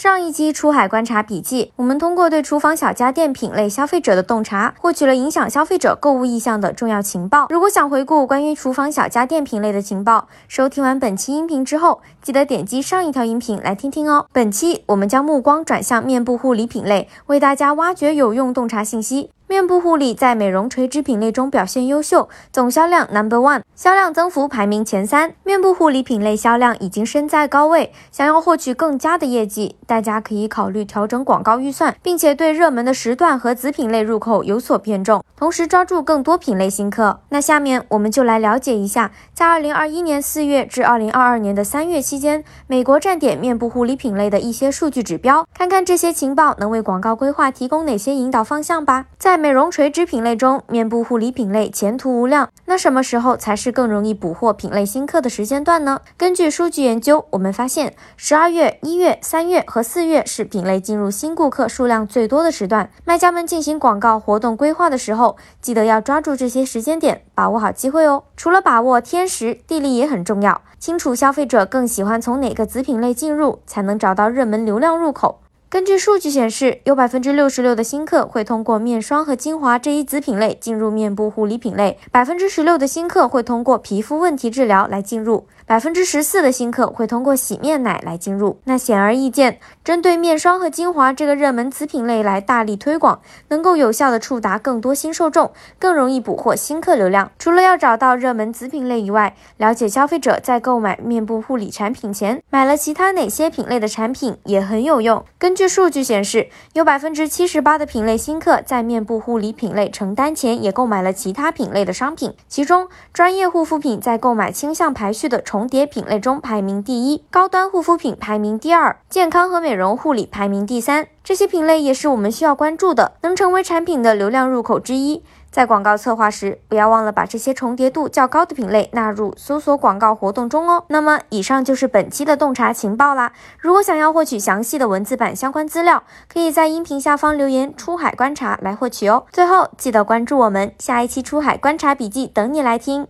上一期出海观察笔记，我们通过对厨房小家电品类消费者的洞察，获取了影响消费者购物意向的重要情报。如果想回顾关于厨房小家电品类的情报，收听完本期音频之后，记得点击上一条音频来听听哦。本期我们将目光转向面部护理品类，为大家挖掘有用洞察信息。面部护理在美容垂直品类中表现优秀，总销量 number one，销量增幅排名前三。面部护理品类销量已经身在高位，想要获取更佳的业绩，大家可以考虑调整广告预算，并且对热门的时段和子品类入口有所偏重，同时抓住更多品类新客。那下面我们就来了解一下，在二零二一年四月至二零二二年的三月期间，美国站点面部护理品类的一些数据指标，看看这些情报能为广告规划提供哪些引导方向吧。在美容垂直品类中，面部护理品类前途无量。那什么时候才是更容易捕获品类新客的时间段呢？根据数据研究，我们发现十二月、一月、三月和四月是品类进入新顾客数量最多的时段。卖家们进行广告活动规划的时候，记得要抓住这些时间点，把握好机会哦。除了把握天时地利也很重要，清楚消费者更喜欢从哪个子品类进入，才能找到热门流量入口。根据数据显示，有百分之六十六的新客会通过面霜和精华这一子品类进入面部护理品类，百分之十六的新客会通过皮肤问题治疗来进入，百分之十四的新客会通过洗面奶来进入。那显而易见，针对面霜和精华这个热门子品类来大力推广，能够有效的触达更多新受众，更容易捕获新客流量。除了要找到热门子品类以外，了解消费者在购买面部护理产品前买了其他哪些品类的产品也很有用。根据据数据显示，有百分之七十八的品类新客在面部护理品类成单前也购买了其他品类的商品，其中专业护肤品在购买倾向排序的重叠品类中排名第一，高端护肤品排名第二，健康和美容护理排名第三。这些品类也是我们需要关注的，能成为产品的流量入口之一。在广告策划时，不要忘了把这些重叠度较高的品类纳入搜索广告活动中哦。那么，以上就是本期的洞察情报啦。如果想要获取详细的文字版相关资料，可以在音频下方留言“出海观察”来获取哦。最后，记得关注我们，下一期出海观察笔记等你来听。